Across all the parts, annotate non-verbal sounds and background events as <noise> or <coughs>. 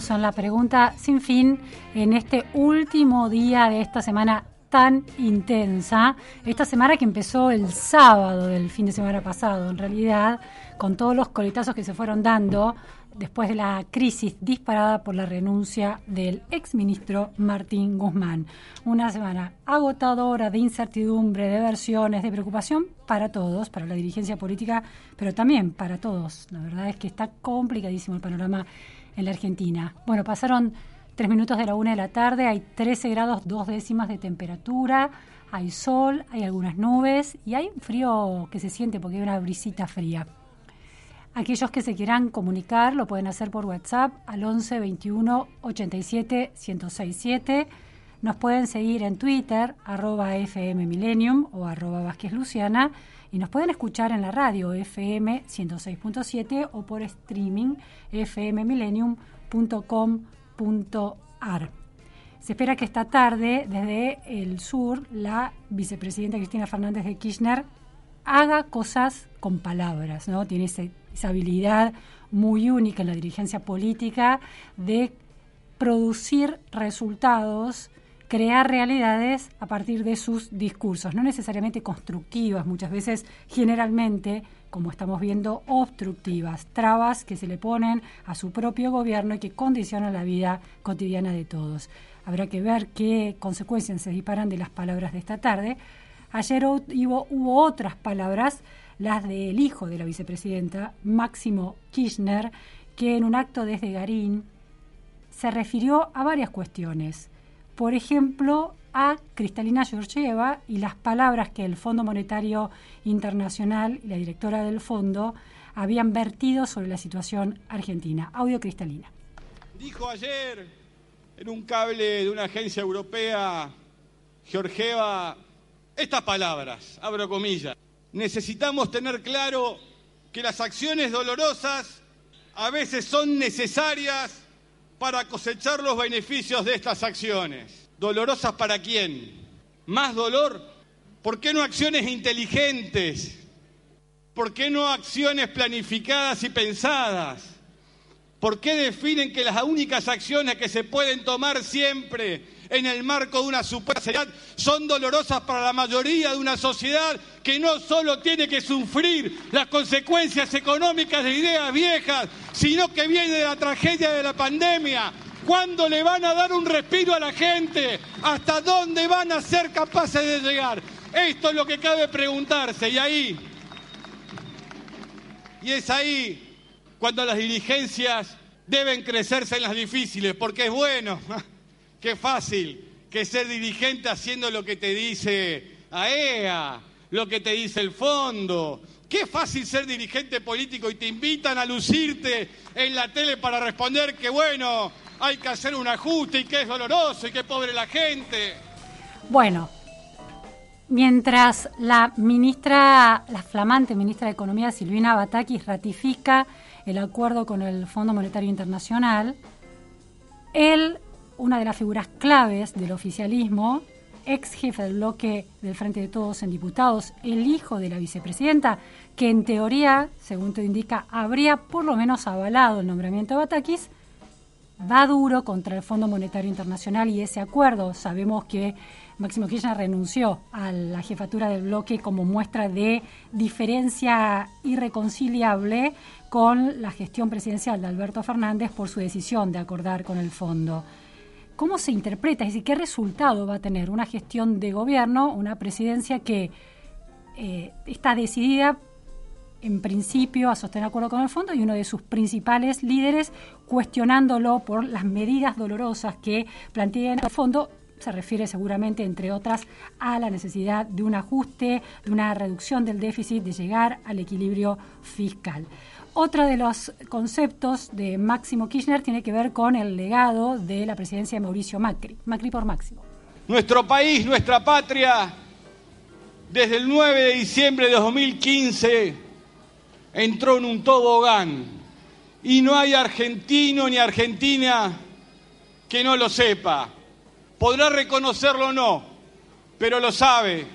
estamos en la pregunta sin fin en este último día de esta semana tan intensa, esta semana que empezó el sábado del fin de semana pasado, en realidad, con todos los coletazos que se fueron dando después de la crisis disparada por la renuncia del exministro Martín Guzmán. Una semana agotadora de incertidumbre, de versiones, de preocupación para todos, para la dirigencia política, pero también para todos. La verdad es que está complicadísimo el panorama en la Argentina. Bueno, pasaron tres minutos de la una de la tarde, hay 13 grados dos décimas de temperatura, hay sol, hay algunas nubes y hay un frío que se siente porque hay una brisita fría. Aquellos que se quieran comunicar lo pueden hacer por WhatsApp al 11 21 87 1067. Nos pueden seguir en Twitter, arroba FM Millennium o arroba Vázquez Luciana. Y nos pueden escuchar en la radio FM 106.7 o por streaming fmmillennium.com.ar. Se espera que esta tarde, desde el sur, la vicepresidenta Cristina Fernández de Kirchner haga cosas con palabras, ¿no? Tiene esa habilidad muy única en la dirigencia política de producir resultados, crear realidades a partir de sus discursos, no necesariamente constructivas, muchas veces, generalmente, como estamos viendo, obstructivas, trabas que se le ponen a su propio gobierno y que condicionan la vida cotidiana de todos. Habrá que ver qué consecuencias se disparan de las palabras de esta tarde. Ayer hu- hubo, hubo otras palabras, las del hijo de la vicepresidenta, Máximo Kirchner, que en un acto desde Garín se refirió a varias cuestiones. Por ejemplo, a Cristalina Georgieva y las palabras que el Fondo Monetario Internacional y la directora del fondo habían vertido sobre la situación argentina. Audio Cristalina. Dijo ayer en un cable de una agencia europea, Georgieva, estas palabras, abro comillas. Necesitamos tener claro que las acciones dolorosas a veces son necesarias para cosechar los beneficios de estas acciones. ¿Dolorosas para quién? ¿Más dolor? ¿Por qué no acciones inteligentes? ¿Por qué no acciones planificadas y pensadas? ¿Por qué definen que las únicas acciones que se pueden tomar siempre en el marco de una supuesta seriedad son dolorosas para la mayoría de una sociedad que no solo tiene que sufrir las consecuencias económicas de ideas viejas, sino que viene de la tragedia de la pandemia? ¿Cuándo le van a dar un respiro a la gente? ¿Hasta dónde van a ser capaces de llegar? Esto es lo que cabe preguntarse y ahí y es ahí cuando las dirigencias deben crecerse en las difíciles, porque es bueno, <laughs> qué fácil que ser dirigente haciendo lo que te dice AEA, lo que te dice el fondo. Qué fácil ser dirigente político y te invitan a lucirte en la tele para responder que bueno, hay que hacer un ajuste y que es doloroso y que pobre la gente. Bueno, mientras la ministra, la flamante ministra de Economía, Silvina Batakis, ratifica el acuerdo con el Fondo Monetario Internacional, él, una de las figuras claves del oficialismo, ex jefe del bloque del Frente de Todos en Diputados, el hijo de la vicepresidenta, que en teoría, según te indica, habría por lo menos avalado el nombramiento de Batakis, va duro contra el Fondo Monetario Internacional y ese acuerdo. Sabemos que Máximo Kirchner renunció a la jefatura del bloque como muestra de diferencia irreconciliable con la gestión presidencial de Alberto Fernández por su decisión de acordar con el fondo. ¿Cómo se interpreta? Es decir, ¿qué resultado va a tener una gestión de gobierno, una presidencia que eh, está decidida en principio a sostener acuerdo con el fondo y uno de sus principales líderes cuestionándolo por las medidas dolorosas que plantea el fondo se refiere seguramente, entre otras, a la necesidad de un ajuste, de una reducción del déficit, de llegar al equilibrio fiscal. Otro de los conceptos de Máximo Kirchner tiene que ver con el legado de la presidencia de Mauricio Macri, Macri por Máximo. Nuestro país, nuestra patria, desde el 9 de diciembre de 2015 entró en un tobogán y no hay argentino ni argentina que no lo sepa. Podrá reconocerlo o no, pero lo sabe.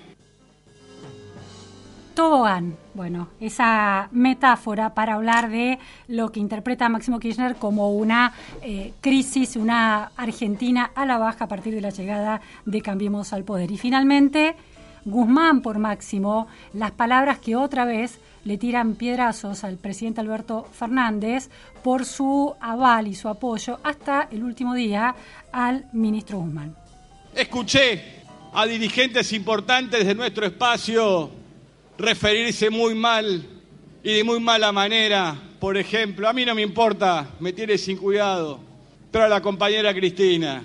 Tobogán. Bueno, esa metáfora para hablar de lo que interpreta Máximo Kirchner como una eh, crisis, una Argentina a la baja a partir de la llegada de Cambiemos al Poder. Y finalmente, Guzmán por Máximo, las palabras que otra vez le tiran piedrazos al presidente Alberto Fernández por su aval y su apoyo hasta el último día al ministro Guzmán. Escuché a dirigentes importantes de nuestro espacio referirse muy mal y de muy mala manera. Por ejemplo, a mí no me importa, me tiene sin cuidado, pero a la compañera Cristina.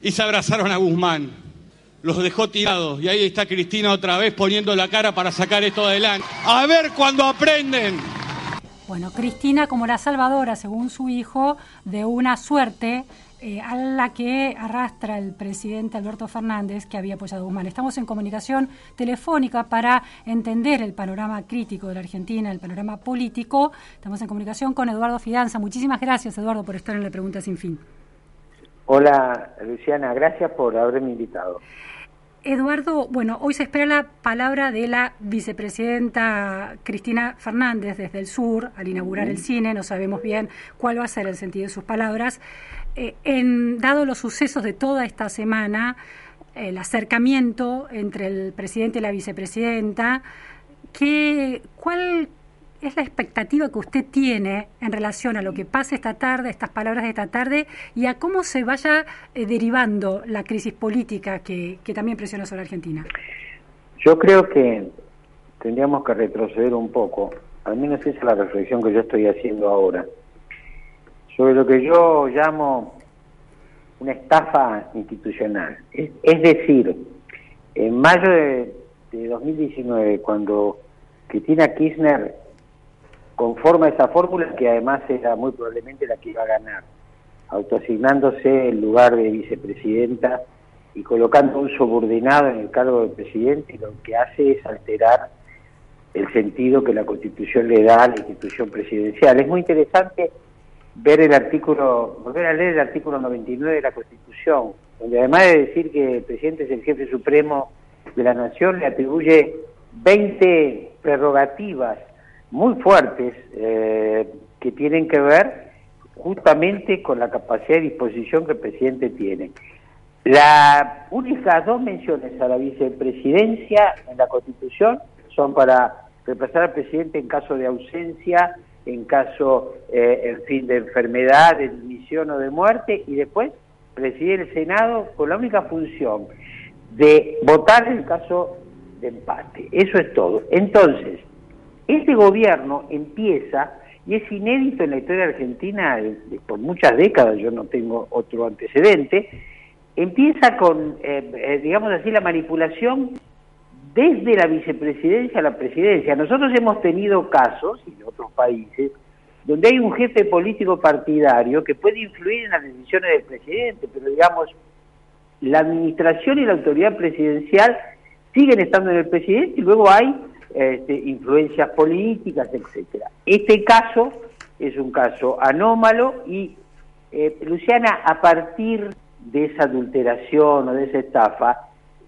Y se abrazaron a Guzmán. Los dejó tirados y ahí está Cristina otra vez poniendo la cara para sacar esto adelante. A ver cuando aprenden. Bueno, Cristina como la salvadora, según su hijo, de una suerte eh, a la que arrastra el presidente Alberto Fernández, que había apoyado a Guzmán. Estamos en comunicación telefónica para entender el panorama crítico de la Argentina, el panorama político. Estamos en comunicación con Eduardo Fidanza. Muchísimas gracias, Eduardo, por estar en la pregunta sin fin. Hola, Luciana, gracias por haberme invitado. Eduardo, bueno, hoy se espera la palabra de la vicepresidenta Cristina Fernández desde el sur al inaugurar el cine. No sabemos bien cuál va a ser el sentido de sus palabras. Eh, en, dado los sucesos de toda esta semana, el acercamiento entre el presidente y la vicepresidenta, ¿qué, ¿cuál es la expectativa que usted tiene en relación a lo que pase esta tarde, estas palabras de esta tarde, y a cómo se vaya eh, derivando la crisis política que, que también presiona sobre Argentina? Yo creo que tendríamos que retroceder un poco, al menos esa es la reflexión que yo estoy haciendo ahora, sobre lo que yo llamo una estafa institucional. Es, decir, en mayo de, de 2019, cuando Cristina Kirchner conforma esa fórmula que además era muy probablemente la que iba a ganar, autoasignándose el lugar de vicepresidenta y colocando un subordinado en el cargo de presidente, lo que hace es alterar el sentido que la Constitución le da a la institución presidencial. Es muy interesante ver el artículo, volver a leer el artículo 99 de la Constitución, donde además de decir que el presidente es el jefe supremo de la nación, le atribuye 20 prerrogativas muy fuertes eh, que tienen que ver justamente con la capacidad de disposición que el presidente tiene. Las únicas dos menciones a la vicepresidencia en la Constitución son para reemplazar al presidente en caso de ausencia, en caso, eh, fin, de enfermedad, de dimisión o de muerte, y después presidir el Senado con la única función de votar en caso de empate. Eso es todo. Entonces, este gobierno empieza, y es inédito en la historia argentina por muchas décadas, yo no tengo otro antecedente, empieza con, eh, eh, digamos así, la manipulación desde la vicepresidencia a la presidencia. Nosotros hemos tenido casos, en otros países, donde hay un jefe político partidario que puede influir en las decisiones del presidente, pero digamos, la administración y la autoridad presidencial siguen estando en el presidente y luego hay este, influencias políticas, etcétera. Este caso es un caso anómalo y, eh, Luciana, a partir de esa adulteración o de esa estafa,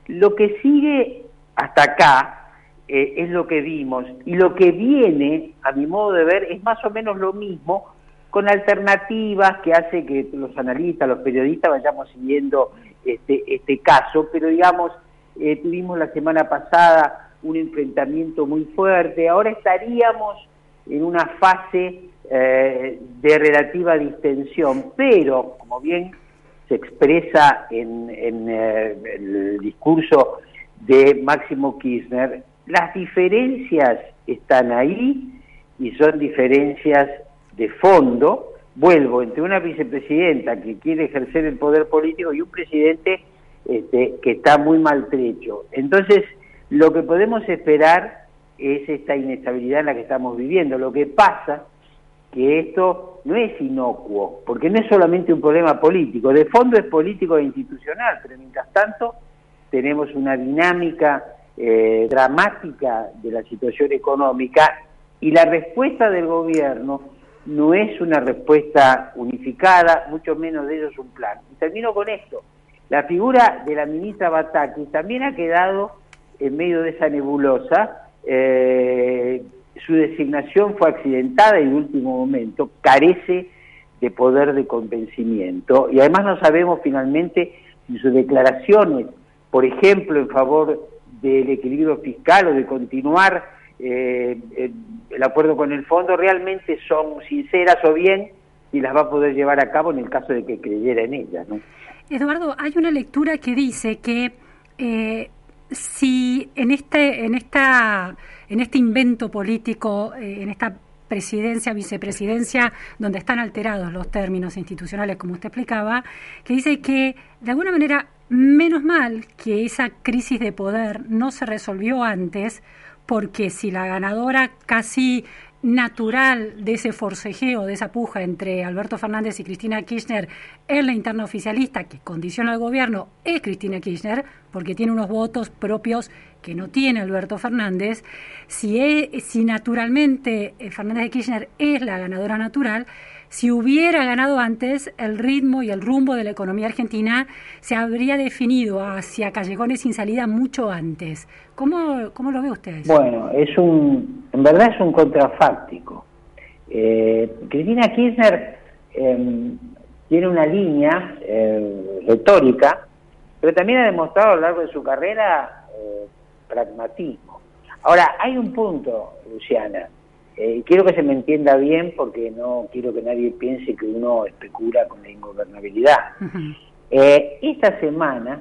Lo que sigue hasta acá eh, es lo que vimos. Y lo que viene, a mi modo de ver, es más o menos lo mismo con alternativas que hace que los analistas, los periodistas vayamos siguiendo este, este caso, pero digamos, eh, tuvimos la semana pasada un enfrentamiento muy fuerte, ahora estaríamos en una fase eh, de relativa distensión, pero como bien se expresa en, eh, el discurso de Máximo Kirchner, las diferencias están ahí y son diferencias de fondo, vuelvo, entre una vicepresidenta que quiere ejercer el poder político y un presidente este, que está muy maltrecho. Entonces, lo que podemos esperar es esta inestabilidad en la que estamos viviendo. Lo que pasa que esto no es inocuo, porque no es solamente un problema político, de fondo es político e institucional, pero mientras tanto tenemos una dinámica eh, dramática de la situación económica y la respuesta del gobierno no es una respuesta unificada, mucho menos de ellos un plan. Y termino con esto. La figura de la ministra Bataki también ha quedado en medio de esa nebulosa. Eh, su designación fue accidentada de último momento, carece de poder de convencimiento y además no sabemos finalmente si sus declaraciones, por ejemplo, en favor del equilibrio fiscal o de continuar eh, el acuerdo con el fondo, realmente son sinceras o bien y las va a poder llevar a cabo en el caso de que creyera en ellas. ¿no? Eduardo, hay una lectura que dice que eh, si en este, en esta, en este invento político, eh, en esta presidencia, vicepresidencia, donde están alterados los términos institucionales, como usted explicaba, que dice que de alguna manera, menos mal que esa crisis de poder no se resolvió antes, porque si la ganadora casi natural de ese forcejeo, de esa puja entre Alberto Fernández y Cristina Kirchner en la interna oficialista que condiciona al gobierno es Cristina Kirchner, porque tiene unos votos propios que no tiene Alberto Fernández. Si, es, si naturalmente eh, Fernández de Kirchner es la ganadora natural, si hubiera ganado antes, el ritmo y el rumbo de la economía argentina se habría definido hacia callejones sin salida mucho antes. ¿Cómo, cómo lo ve usted? Bueno, es un, en verdad es un contrafáctico. Eh, Cristina Kirchner em, tiene una línea eh, retórica, pero también ha demostrado a lo largo de su carrera eh, pragmatismo. Ahora, hay un punto, Luciana, eh, quiero que se me entienda bien porque no quiero que nadie piense que uno especula con la ingobernabilidad. Eh, esta semana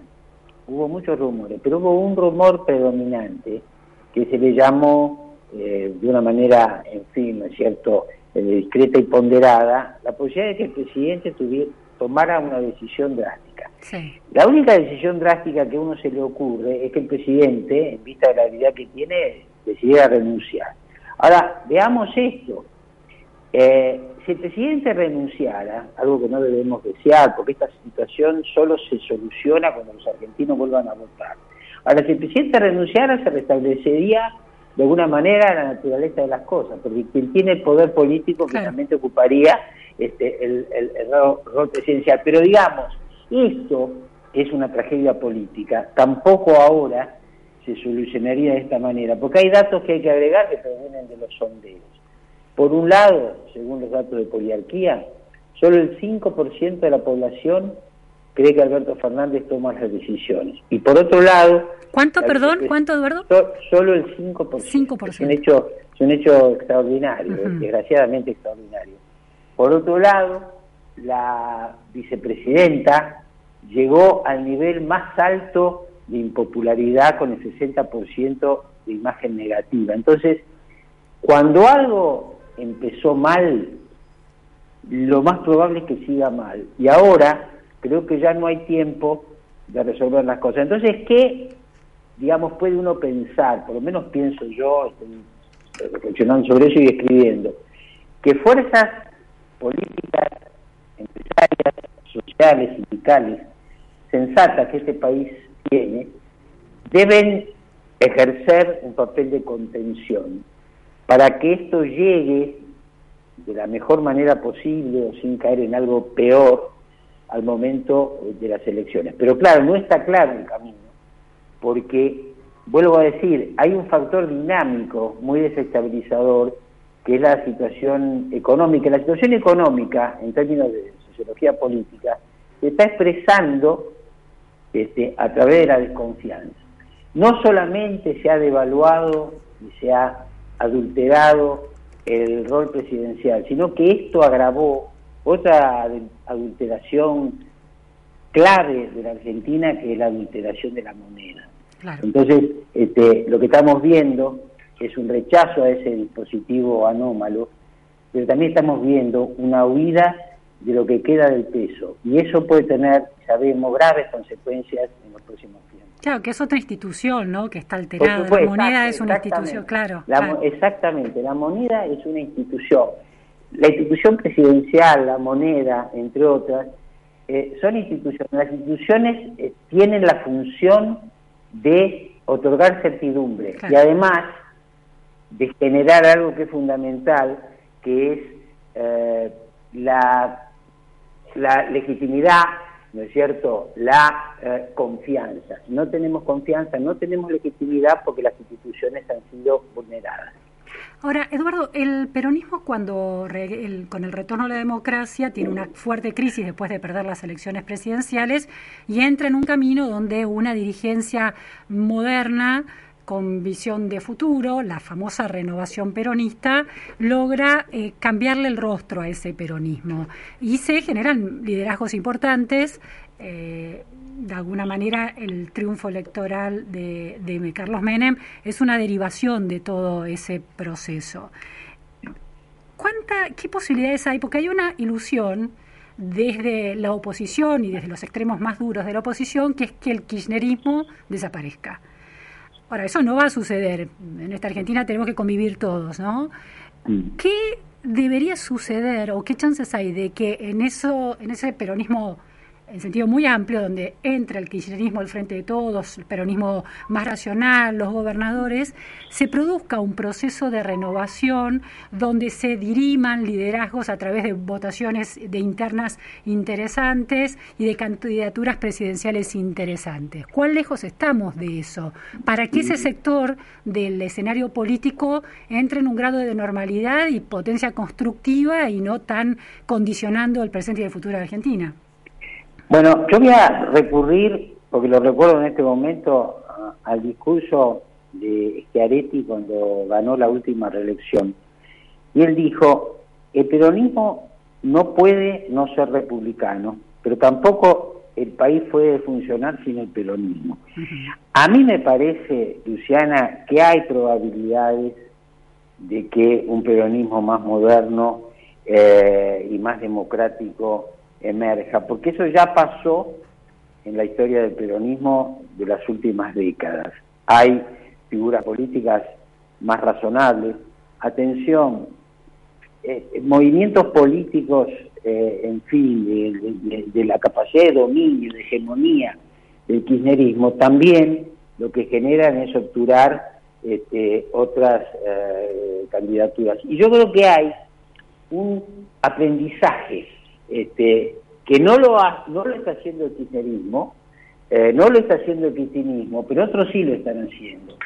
hubo muchos rumores, pero hubo un rumor predominante que se le llamó eh, de una manera, en fin, ¿no es cierto?, discreta y ponderada, la posibilidad de que el presidente tuviera, tomara una decisión drástica. La única decisión drástica que a uno se le ocurre es que el presidente, en vista de la habilidad que tiene, decidiera renunciar. Ahora, veamos esto. Eh, si el presidente renunciara, algo que no debemos desear, porque esta situación solo se soluciona cuando los argentinos vuelvan a votar. Ahora, si el presidente renunciara, se restablecería de alguna manera la naturaleza de las cosas, porque quien tiene el poder político finalmente ocuparía este, el, rol presidencial. Pero digamos, esto es una tragedia política. Tampoco ahora se solucionaría de esta manera, porque hay datos que hay que agregar que provienen de los sondeos. Por un lado, según los datos de poliarquía, solo el 5% de la población cree que Alberto Fernández toma las decisiones. Y por otro lado... ¿Cuánto, perdón? ¿Cuánto, Eduardo? solo el 5%. Es un hecho, es un hecho extraordinario, desgraciadamente extraordinario. Por otro lado, la vicepresidenta llegó al nivel más alto de impopularidad con el 60% de imagen negativa. Entonces, cuando algo empezó mal, lo más probable es que siga mal. Y ahora creo que ya no hay tiempo de resolver las cosas. Entonces, ¿qué, digamos, puede uno pensar? Por lo menos pienso yo, estoy reflexionando sobre eso y escribiendo, que fuerzas políticas, empresarias, sociales, sindicales, sensatas que este país tiene, deben ejercer un papel de contención para que esto llegue de la mejor manera posible o sin caer en algo peor al momento de las elecciones. Pero claro, no está claro el camino, porque, vuelvo a decir, hay un factor dinámico muy desestabilizador, que es la situación económica. La situación económica, en términos de sociología política, se está expresando este, a través de la desconfianza. No solamente se ha devaluado y se ha adulterado el rol presidencial, sino que esto agravó otra adulteración clave de la Argentina, que es la adulteración de la moneda. Entonces, este, lo que estamos viendo es un rechazo a ese dispositivo anómalo, pero también estamos viendo una huida de lo que queda del peso. Y eso puede tener, sabemos, graves consecuencias en los próximos tiempos. Claro, que es otra institución, ¿no? Que está alterada. la moneda es una institución, claro, Exactamente, la moneda es una institución. La institución presidencial, la moneda, entre otras, eh, son instituciones. Las instituciones eh, tienen la función de otorgar certidumbre y además de generar algo que es fundamental, que es eh, la la legitimidad, ¿no es cierto?, la eh, confianza. No tenemos confianza, no tenemos legitimidad porque las instituciones han sido vulneradas. Ahora, Eduardo, el peronismo cuando con el retorno a la democracia tiene una fuerte crisis después de perder las elecciones presidenciales y entra en un camino donde una dirigencia moderna con visión de futuro, la famosa renovación peronista, logra eh, cambiarle el rostro a ese peronismo. Y se generan liderazgos importantes. Eh, de alguna manera, el triunfo electoral de, de Carlos Menem es una derivación de todo ese proceso. ¿Cuánta, ¿Qué posibilidades hay? Porque hay una ilusión desde la oposición y desde los extremos más duros de la oposición, que es que el kirchnerismo desaparezca. Ahora, eso no va a suceder. En esta Argentina tenemos que convivir todos, ¿no? Mm. ¿Qué debería suceder o qué chances hay de que en eso, en ese peronismo en sentido muy amplio, donde entra el kirchnerismo al frente de todos, el peronismo más racional, los gobernadores, se produzca un proceso de renovación donde se diriman liderazgos a través de votaciones de internas interesantes y de candidaturas presidenciales interesantes. ¿Cuán lejos estamos de eso? Para que ese sector del escenario político entre en un grado de normalidad y potencia constructiva y no tan condicionando el presente y el futuro de Argentina. Bueno, yo voy a recurrir, porque lo recuerdo en este momento, al discurso de Schiaretti cuando ganó la última reelección. Y él dijo, el peronismo no puede no ser republicano, pero tampoco el país puede funcionar sin el peronismo. A mí me parece, Luciana, que hay probabilidades de que un peronismo más moderno eh, y más democrático emerja, porque eso ya pasó en la historia del peronismo de las últimas décadas. Hay figuras políticas más razonables. Atención, eh, movimientos políticos, eh, en fin, de, la capacidad de dominio, de hegemonía del kirchnerismo, también lo que generan es obturar este, otras eh, candidaturas. Y yo creo que hay un aprendizaje este, que no lo, no lo está haciendo el kirchnerismo, eh, no lo está haciendo el cristianismo, pero otros sí lo están haciendo.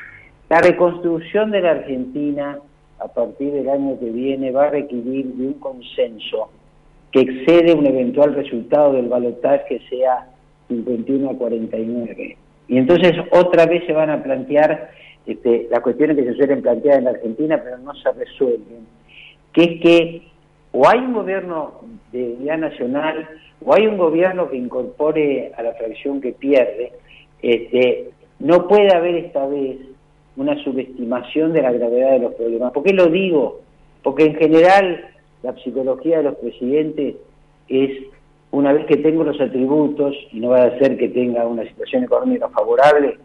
La reconstrucción de la Argentina a partir del año que viene va a requerir de un consenso que excede un eventual resultado del balotaje que sea 51 a 49. Y entonces otra vez se van a plantear este, las cuestiones que se suelen plantear en la Argentina, pero no se resuelven, que es que o hay un gobierno de unidad nacional o hay un gobierno que incorpore a la fracción que pierde, este, no puede haber esta vez una subestimación de la gravedad de los problemas. ¿Por qué lo digo? Porque en general la psicología de los presidentes es una vez que tengo los atributos, y no va a ser que tenga una situación económica favorable,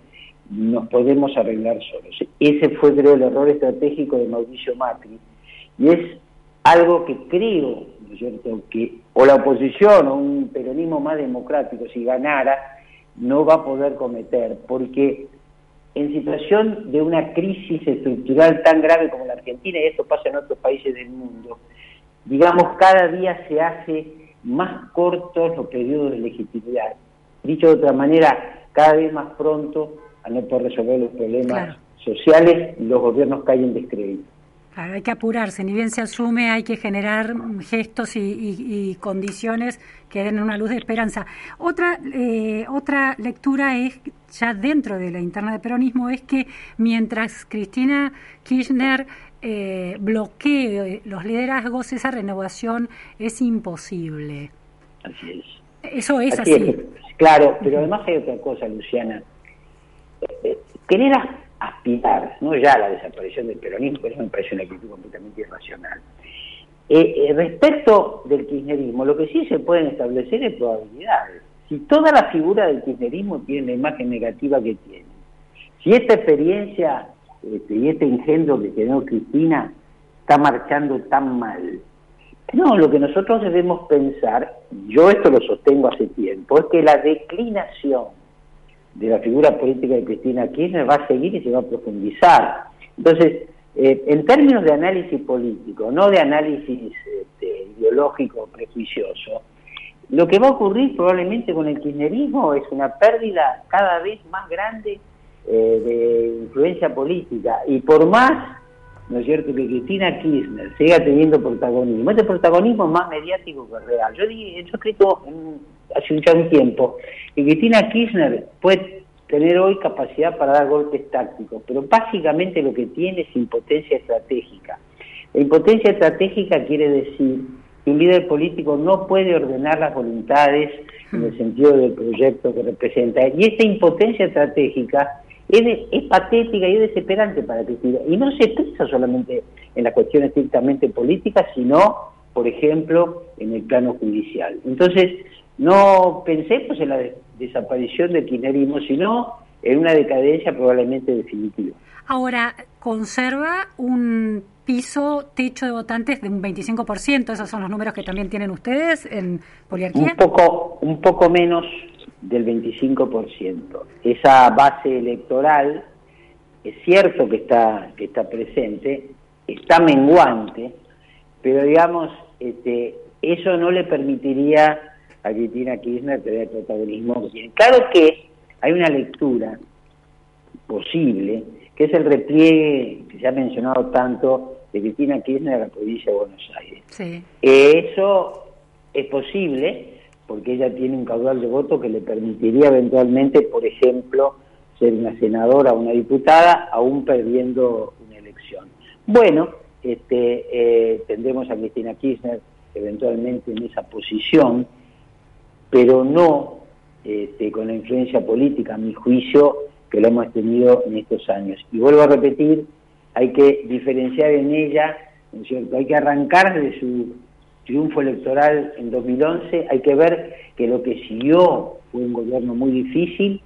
nos podemos arreglar solos. Ese fue, creo, el error estratégico de Mauricio Macri. Y es algo que creo, ¿no es cierto?, que o la oposición o un peronismo más democrático, si ganara, no va a poder cometer, porque en situación de una crisis estructural tan grave como la Argentina, y esto pasa en otros países del mundo, digamos, cada día se hace más cortos los periodos de legitimidad. Dicho de otra manera, cada vez más pronto al no poder resolver los problemas sociales, los gobiernos caen en descrédito. Claro, hay que apurarse, ni bien se asume, hay que generar gestos y, condiciones que den una luz de esperanza. Otra, eh, otra lectura es, ya dentro de la interna de peronismo, es que mientras Cristina Kirchner eh, bloquee los liderazgos, esa renovación es imposible. Así es. Eso es así. Claro, pero además hay otra cosa, Luciana. Eh, querer aspirar, no ya a la desaparición del peronismo, que eso me parece una actitud completamente irracional. Eh, eh, respecto del kirchnerismo, lo que sí se pueden establecer es probabilidades. Si toda la figura del kirchnerismo tiene la imagen negativa que tiene, si esta experiencia este, y este engendro que tiene Cristina está marchando tan mal, no, lo que nosotros debemos pensar, yo esto lo sostengo hace tiempo, es que la declinación de la figura política de Cristina Kirchner va a seguir y se va a profundizar. Entonces, eh, en términos de análisis político, no de análisis este, ideológico prejuicioso, lo que va a ocurrir probablemente con el kirchnerismo es una pérdida cada vez más grande eh, de influencia política. Y por más, ¿no es cierto?, que Cristina Kirchner siga teniendo protagonismo, este protagonismo es más mediático que real. Yo, yo he escrito hace ya un tiempo que Cristina Kirchner puede tener hoy capacidad para dar golpes tácticos, pero básicamente lo que tiene es impotencia estratégica. La impotencia estratégica quiere decir que un líder político no puede ordenar las voluntades en el sentido del proyecto que representa. Y esta impotencia estratégica es, patética y es desesperante para Cristina. Y no se expresa solamente en las cuestiones estrictamente políticas, sino, por ejemplo, en el plano judicial. Entonces, no pensemos en la desaparición del kirchnerismo, sino en una decadencia probablemente definitiva. Ahora, conserva un piso, techo de votantes de un 25%, esos son los números que también tienen ustedes en poliarquía. Un poco, un poco menos del 25%. Esa base electoral es cierto que está, que está presente, está menguante, pero digamos, este, eso no le permitiría a Cristina Kirchner tener protagonismo Claro que hay una lectura posible, que es el repliegue que se ha mencionado tanto de Cristina Kirchner a la provincia de Buenos Aires. Sí. Eso es posible porque ella tiene un caudal de voto que le permitiría eventualmente, por ejemplo, ser una senadora o una diputada, aún perdiendo una elección. Bueno, este, eh, tendremos a Cristina Kirchner eventualmente en esa posición, pero no este, con la influencia política, a mi juicio, que lo hemos tenido en estos años. Y vuelvo a repetir, hay que diferenciar en ella, ¿no es cierto? Hay que arrancar de su triunfo electoral en 2011, hay que ver que lo que siguió fue un gobierno muy difícil,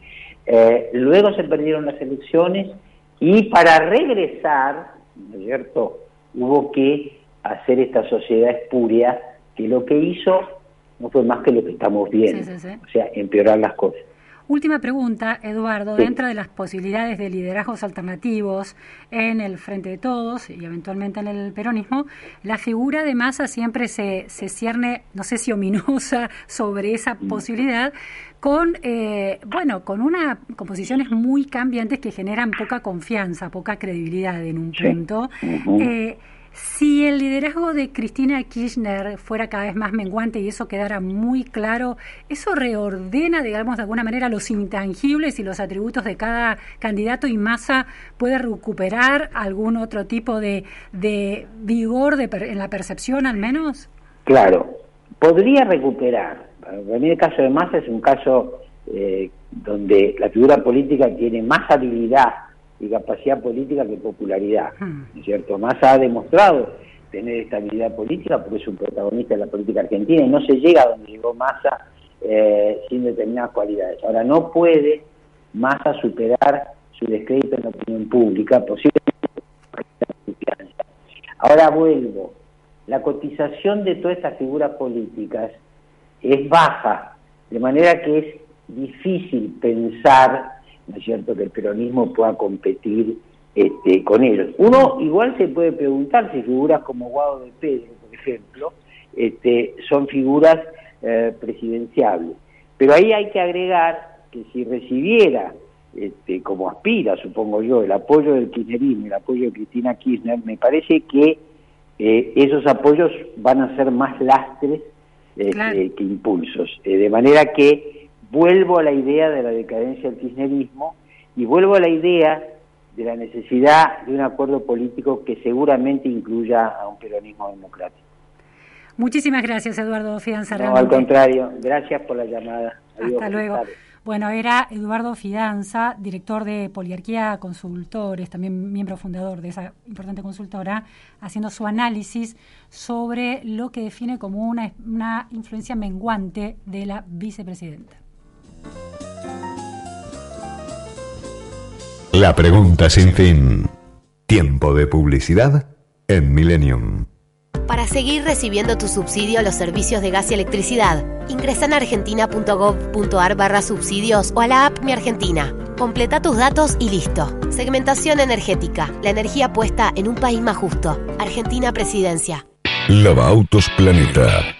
eh, luego se perdieron las elecciones y para regresar, ¿no es cierto?, hubo que hacer esta sociedad espuria que lo que hizo no fue más que lo que estamos viendo, o sea, empeorar las cosas. Última pregunta, Eduardo. Dentro de las posibilidades de liderazgos alternativos en el Frente de Todos y eventualmente en el peronismo, la figura de Massa siempre se, se cierne, no sé si ominosa, <laughs> sobre esa mm. posibilidad, con, eh, bueno, con una composiciones muy cambiantes que generan poca confianza, poca credibilidad en un punto. Si el liderazgo de Cristina Kirchner fuera cada vez más menguante y eso quedara muy claro, ¿eso reordena, digamos, de alguna manera los intangibles y los atributos de cada candidato y masa puede recuperar algún otro tipo de, vigor de en la percepción al menos? Claro, podría recuperar. Para mí el caso de Massa es un caso eh, donde la figura política tiene más habilidad y capacidad política que popularidad. ¿no es cierto? Massa ha demostrado tener estabilidad política porque es un protagonista de la política argentina y no se llega a donde llegó Massa eh, sin determinadas cualidades. Ahora, no puede Massa superar su descrédito en la opinión pública, posiblemente Ahora vuelvo. La cotización de todas estas figuras políticas es baja, de manera que es difícil pensar ¿no es cierto?, que el peronismo pueda competir este, con ellos. Uno igual se puede preguntar si figuras como Guado de Pedro, por ejemplo, este, son figuras eh, presidenciables. Pero ahí hay que agregar que si recibiera este, como aspira, supongo yo, el apoyo del kirchnerismo, el apoyo de Cristina Kirchner, me parece que eh, esos apoyos van a ser más lastres este, que impulsos. Eh, de manera que vuelvo a la idea de la decadencia del kirchnerismo y vuelvo a la idea de la necesidad de un acuerdo político que seguramente incluya a un peronismo democrático. Muchísimas gracias, Eduardo Fianza. No, al contrario, gracias por la llamada. Hasta luego. Bueno, era Eduardo Fidanza, director de Poliarquía Consultores, también miembro fundador de esa importante consultora, haciendo su análisis sobre lo que define como una, una influencia menguante de la vicepresidenta. La pregunta sin fin. Tiempo de publicidad en Millennium. Para seguir recibiendo tu subsidio a los servicios de gas y electricidad, ingresa en argentina.gov.ar barra subsidios o a la app Mi Argentina. Completa tus datos y listo. Segmentación energética. La energía puesta en un país más justo. Argentina Presidencia. Lava Autos Planeta.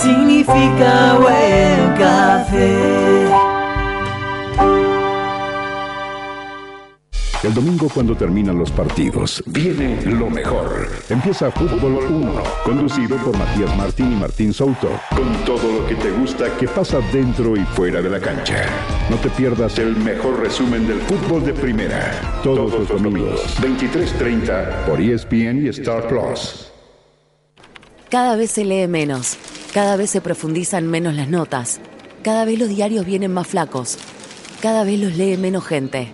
significa buen café. El domingo cuando terminan los partidos, viene lo mejor. Empieza Fútbol 1, conducido por Matías Martín y Martín Souto, con todo lo que te gusta que pasa dentro y fuera de la cancha. No te pierdas el mejor resumen del fútbol de primera, todos, los domingos, 23.30 por ESPN y Star Plus. Cada vez se lee menos. Cada vez se profundizan menos las notas. Cada vez los diarios vienen más flacos. Cada vez los lee menos gente.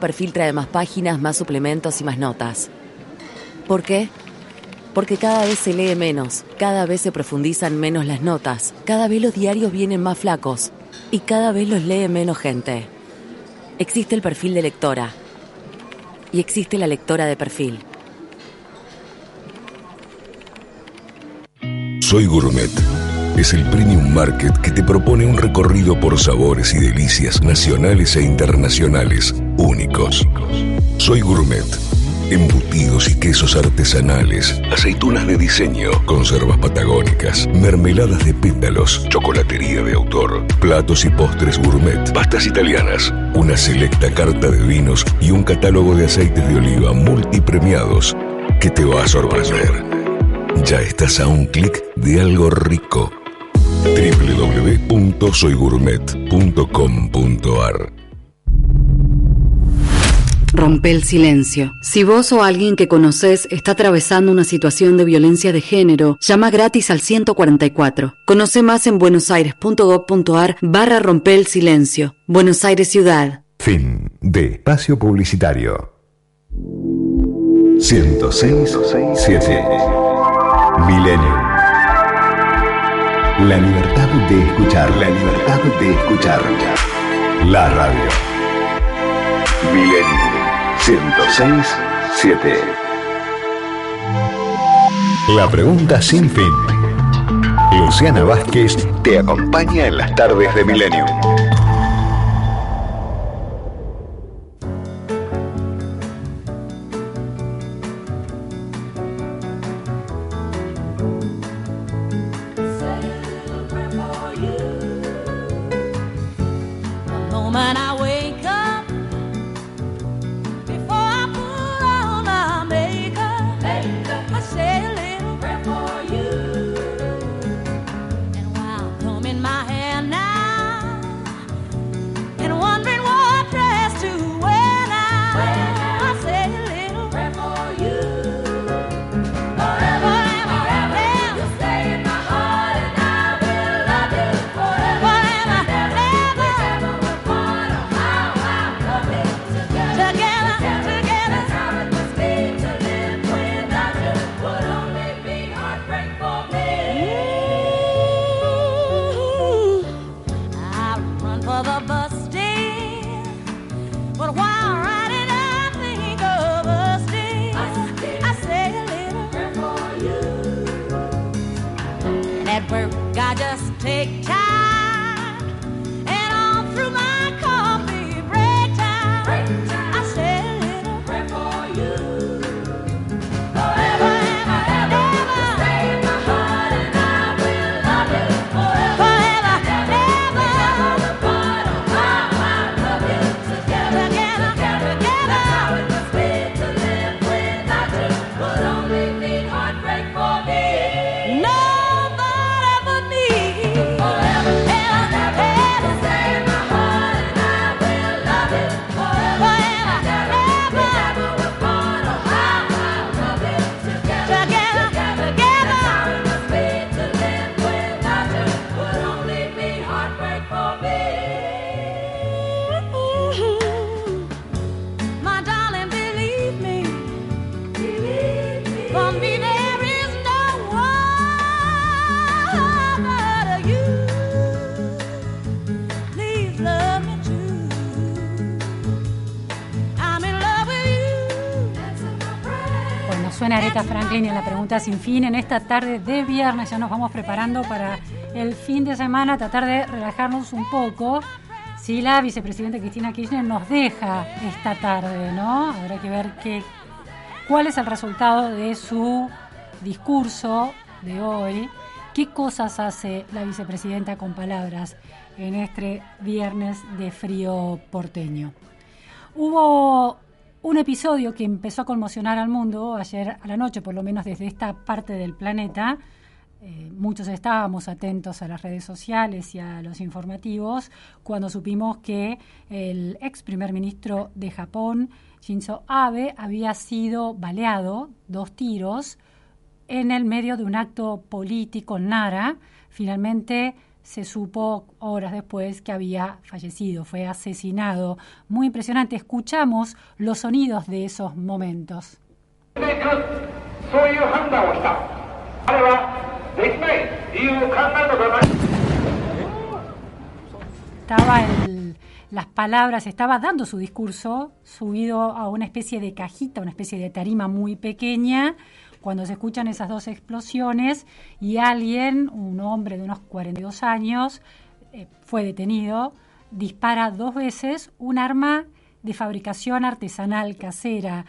Perfil trae más páginas, más suplementos y más notas. ¿Por qué? Porque cada vez se lee menos, cada vez se profundizan menos las notas, cada vez los diarios vienen más flacos y cada vez los lee menos gente. Existe el perfil de lectora y existe la lectora de perfil. Soy Gourmet. Es el premium market que te propone un recorrido por sabores y delicias nacionales e internacionales únicos. Soy Gourmet. Embutidos y quesos artesanales, aceitunas de diseño, conservas patagónicas, mermeladas de pétalos, chocolatería de autor, platos y postres gourmet, pastas italianas, una selecta carta de vinos y un catálogo de aceites de oliva multipremiados que te va a sorprender. Ya estás a un clic de algo rico. www.soygourmet.com.ar Rompe el silencio. Si vos o alguien que conoces está atravesando una situación de violencia de género, llama gratis al 144. Conoce más en buenosaires.gov.ar barra rompe el silencio. Buenos Aires Ciudad. Fin de espacio publicitario. 106 7 Milenio. La libertad de escuchar, la libertad de escuchar. La radio. Milenio 106 7. La pregunta sin fin. Luciana Vázquez te acompaña en las tardes de Milenio. Pregunta sin fin. En esta tarde de viernes ya nos vamos preparando para el fin de semana, tratar de relajarnos un poco. Si la vicepresidenta Cristina Kirchner nos deja esta tarde, ¿no? Habrá que ver qué, cuál es el resultado de su discurso de hoy. ¿Qué cosas hace la vicepresidenta con palabras en este viernes de frío porteño? Hubo un episodio que empezó a conmocionar al mundo ayer a la noche, por lo menos desde esta parte del planeta. Eh, muchos estábamos atentos a las redes sociales y a los informativos cuando supimos que el ex primer ministro de Japón, Shinzo Abe, había sido baleado, dos tiros, en el medio de un acto político en Nara. Finalmente se supo horas después que había fallecido, fue asesinado. Muy impresionante, escuchamos los sonidos de esos momentos. Estaba en las palabras, estaba dando su discurso subido a una especie de cajita, una especie de tarima muy pequeña, cuando se escuchan esas dos explosiones y alguien, un hombre de unos 42 años, eh, fue detenido, dispara dos veces un arma de fabricación artesanal casera.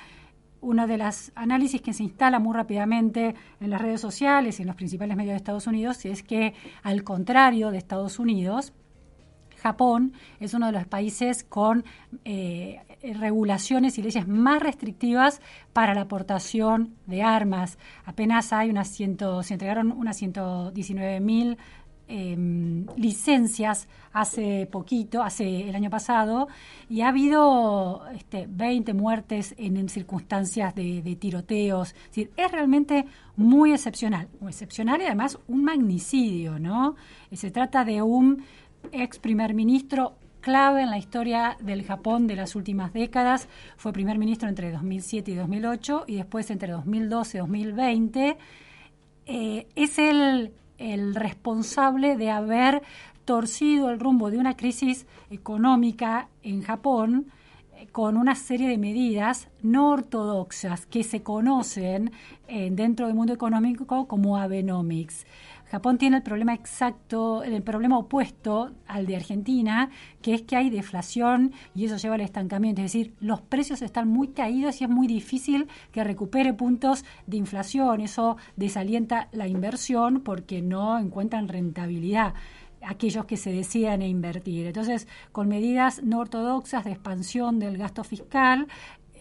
Uno de los análisis que se instala muy rápidamente en las redes sociales y en los principales medios de Estados Unidos es que, al contrario de Estados Unidos, Japón es uno de los países con eh, regulaciones y leyes más restrictivas para la aportación de armas. Apenas hay unas ciento, se entregaron unas 119 mil em, licencias hace poquito, hace el año pasado, y ha habido este, 20 muertes en, circunstancias de, tiroteos. Es, decir, es realmente muy excepcional, muy excepcional y además un magnicidio, ¿no? Se trata de un ex primer ministro clave en la historia del Japón de las últimas décadas. Fue primer ministro entre 2007 y 2008 y después entre 2012 y 2020. Eh, es el, el responsable de haber torcido el rumbo de una crisis económica en Japón eh, con una serie de medidas no ortodoxas que se conocen eh, dentro del mundo económico como Abenomics. Japón tiene el problema exacto, el problema opuesto al de Argentina, que es que hay deflación y eso lleva al estancamiento. Es decir, los precios están muy caídos y es muy difícil que recupere puntos de inflación. Eso desalienta la inversión porque no encuentran rentabilidad aquellos que se decidan a invertir. Entonces, con medidas no ortodoxas de expansión del gasto fiscal,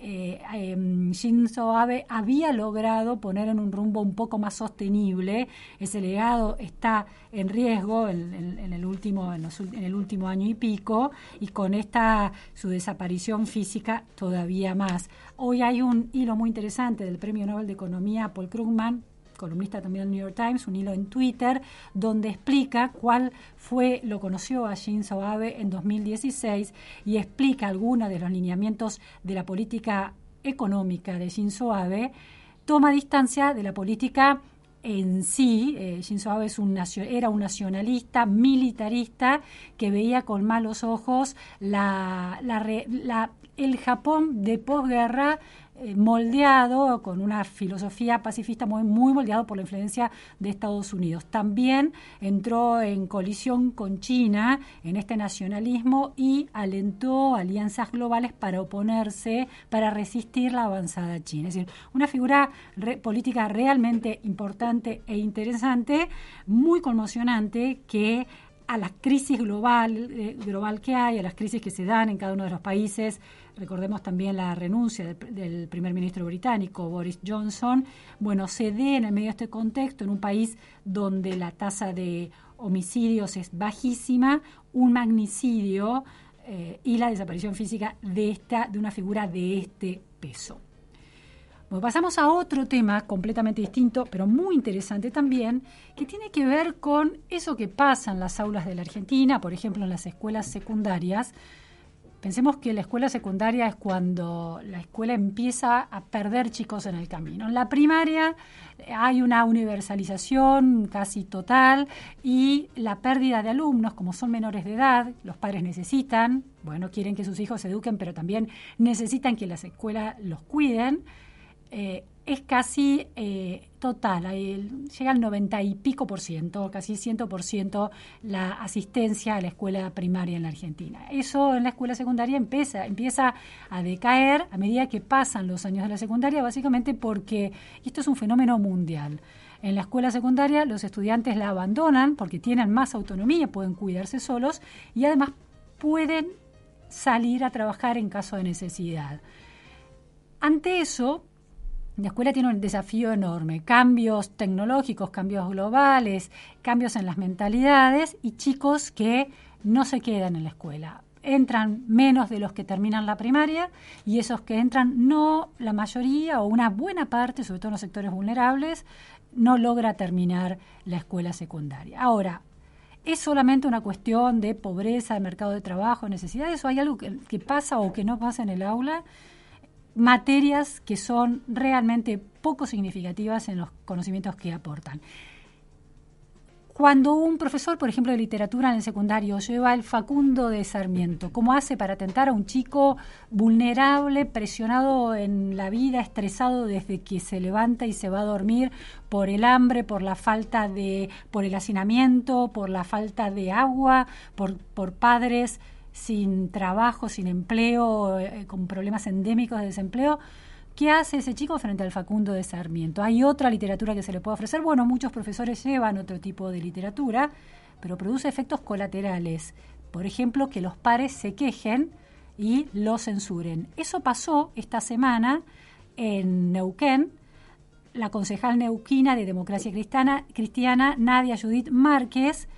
eh, em, Shinzo Abe había logrado poner en un rumbo un poco más sostenible. Ese legado está en riesgo en, el, último, en, el último año y pico y con esta su desaparición física todavía más. Hoy hay un hilo muy interesante del Premio Nobel de Economía Paul Krugman columnista también del New York Times, un hilo en Twitter, donde explica cuál fue, lo conoció a Shinzo Abe en 2016 y explica algunos de los lineamientos de la política económica de Shinzo Abe, toma distancia de la política en sí, eh, Shinzo Abe es un, era un nacionalista, militarista, que veía con malos ojos la, la, el Japón de posguerra eh, moldeado con una filosofía pacifista muy, muy moldeado por la influencia de Estados Unidos. También entró en colisión con China en este nacionalismo y alentó alianzas globales para oponerse, para resistir la avanzada China. Es decir, una figura política realmente importante e interesante, muy conmocionante, que a la crisis global, eh, global que hay, a las crisis que se dan en cada uno de los países, recordemos también la renuncia del, primer ministro británico, Boris Johnson, bueno, se dé en el medio de este contexto, en un país donde la tasa de homicidios es bajísima, un magnicidio eh, y la desaparición física de, esta, de una figura de este peso. Pasamos a otro tema completamente distinto, pero muy interesante también, que tiene que ver con eso que pasa en las aulas de la Argentina, por ejemplo, en las escuelas secundarias, Pensemos que la escuela secundaria es cuando la escuela empieza a perder chicos en el camino. En la primaria hay una universalización casi total y la pérdida de alumnos, como son menores de edad, los padres necesitan, bueno, quieren que sus hijos se eduquen, pero también necesitan que las escuelas los cuiden. Eh, es casi eh, total, llega al 90 y pico por ciento, casi 100 por ciento la asistencia a la escuela primaria en la Argentina. Eso en la escuela secundaria empieza, empieza a decaer a medida que pasan los años de la secundaria, básicamente porque esto es un fenómeno mundial. En la escuela secundaria los estudiantes la abandonan porque tienen más autonomía, pueden cuidarse solos y además pueden salir a trabajar en caso de necesidad. Ante eso, la escuela tiene un desafío enorme, cambios tecnológicos, cambios globales, cambios en las mentalidades y chicos que no se quedan en la escuela. Entran menos de los que terminan la primaria y esos que entran, no la mayoría o una buena parte, sobre todo en los sectores vulnerables, no logra terminar la escuela secundaria. Ahora, ¿Es solamente una cuestión de pobreza, de mercado de trabajo, necesidades o hay algo que, que pasa o que no pasa en el aula? Materias que son realmente poco significativas en los conocimientos que aportan. Cuando un profesor, por ejemplo, de literatura en el secundario lleva el Facundo de Sarmiento, ¿cómo hace para atentar a un chico vulnerable, presionado en la vida, estresado desde que se levanta y se va a dormir por el hambre, por la falta de, por el hacinamiento, por la falta de agua, por, por padres sin trabajo, sin empleo, eh, con problemas endémicos de desempleo. ¿Qué hace ese chico frente al Facundo de Sarmiento? ¿Hay otra literatura que se le puede ofrecer? Bueno, muchos profesores llevan otro tipo de literatura, pero produce efectos colaterales. Por ejemplo, que los pares se quejen y lo censuren. Eso pasó esta semana en Neuquén. La concejal neuquina de Democracia Cristiana, Cristiana Nadia Judith Márquez,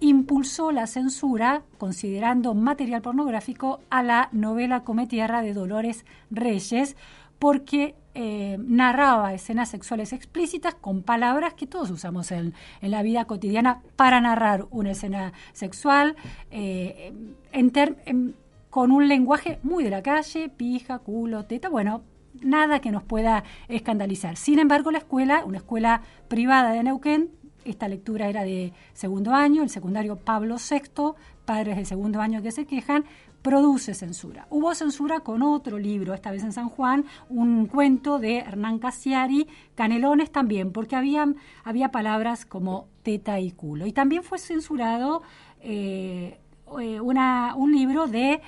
impulsó la censura, considerando material pornográfico, a la novela Come Tierra de Dolores Reyes, porque eh, narraba escenas sexuales explícitas con palabras que todos usamos en, la vida cotidiana para narrar una escena sexual, eh, con un lenguaje muy de la calle, pija, culo, teta, bueno, nada que nos pueda escandalizar. Sin embargo, la escuela, una escuela privada de Neuquén, esta lectura era de segundo año, el secundario Pablo VI, padres de segundo año que se quejan, produce censura. Hubo censura con otro libro, esta vez en San Juan, un cuento de Hernán Casiari, Canelones también, porque había, había palabras como teta y culo. Y también fue censurado eh, eh, un libro de